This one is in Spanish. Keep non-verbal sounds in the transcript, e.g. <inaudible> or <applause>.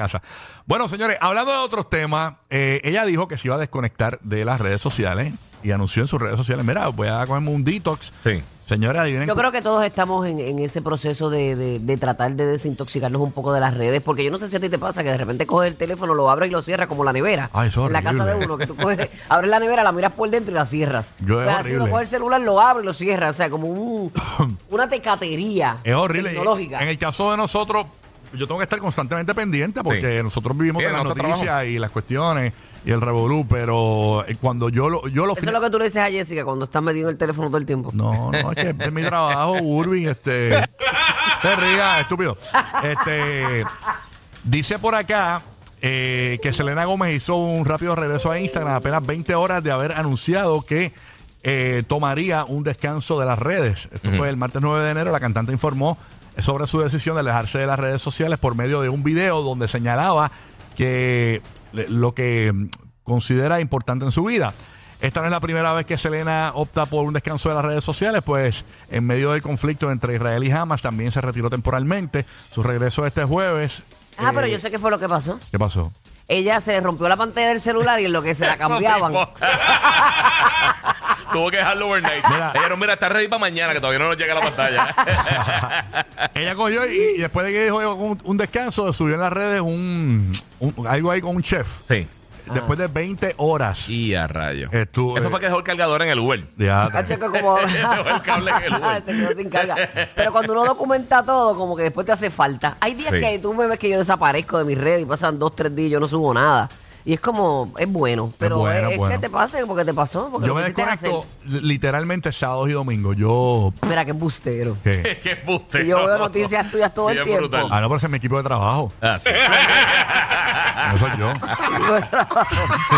casa. Bueno, señores, hablando de otros temas, eh, ella dijo que se iba a desconectar de las redes sociales y anunció en sus redes sociales, mira, voy a cogerme un detox. Sí. Señores, adivinen. Yo creo que todos estamos en, en ese proceso de, de- de tratar de desintoxicarnos un poco de las redes, porque yo no sé si a ti te pasa que de repente coges el teléfono, lo abres y lo cierras como la nevera. Ay, eso es en la casa de horrible. uno, que tú coges, <laughs> abres la nevera, la miras por dentro y la cierras. Yo es Pues así uno horrible. coge el celular, lo abre y lo cierra, o sea, como un, <coughs> una tecatería Es horrible. tecnológica. En el caso de nosotros, yo tengo que estar constantemente pendiente porque Sí. nosotros vivimos Sí, de las noticias y las cuestiones y el revolú, pero eh, cuando yo lo, yo lo Eso es lo que tú le dices a Jessica cuando estás metido en el teléfono todo el tiempo. No, no, es que es mi trabajo, Urbi, este. <laughs> Te rías, estúpido. Este. Dice por acá eh, que Selena Gómez hizo un rápido regreso a Instagram apenas 20 horas de haber anunciado que eh, tomaría un descanso de las redes. Esto fue el martes 9 de enero. La cantante informó sobre su decisión de alejarse de las redes sociales por medio de un video donde señalaba que lo que mm, considera importante en su vida. Esta no es la primera vez que Selena opta por un descanso de las redes sociales, pues en medio del conflicto entre Israel y Hamas también se retiró temporalmente. Su regreso este jueves. Ah, pero eh, yo sé qué fue lo que pasó. ¿Qué pasó? Ella se rompió la pantalla del celular y en lo que se la <laughs> cambiaban. <laughs> Tuvo que dejarlo overnight. Mira. Ella no, mira, está ready para mañana, que todavía no nos llega la pantalla. <laughs> Ella cogió y, y después de que dijo un, un descanso, subió en las redes un, un- algo ahí con un chef. sí. Después de 20 horas. Y a rayo. Eso fue que dejó el cargador en el Uber. Ya, Ah, chico, como <laughs> Dejó el cable en el Uber. <laughs> se quedó sin carga. Pero cuando uno documenta todo, como que después te hace falta. Hay días Sí. que tú me ves que yo desaparezco de mis redes y pasan dos, tres días y yo no subo nada. Y es como, es bueno. Pero es, bueno, es bueno. que te pase porque te pasó. Porque yo lo me desconecto literalmente sábados y domingos. Yo. Mira, qué embustero. ¿qué? <laughs> Qué buste. Si yo veo noticias tuyas todo Sí, el tiempo. brutal. Ah, no, pero ese es mi equipo de trabajo. Ah, sí. <laughs> No soy yo. <laughs>